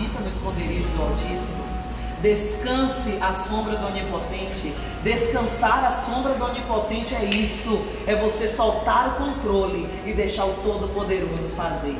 habita no esconderijo do Altíssimo. Descanse a sombra do Onipotente. Descansar a sombra do Onipotente é isso. É você soltar o controle e deixar o Todo-Poderoso fazer.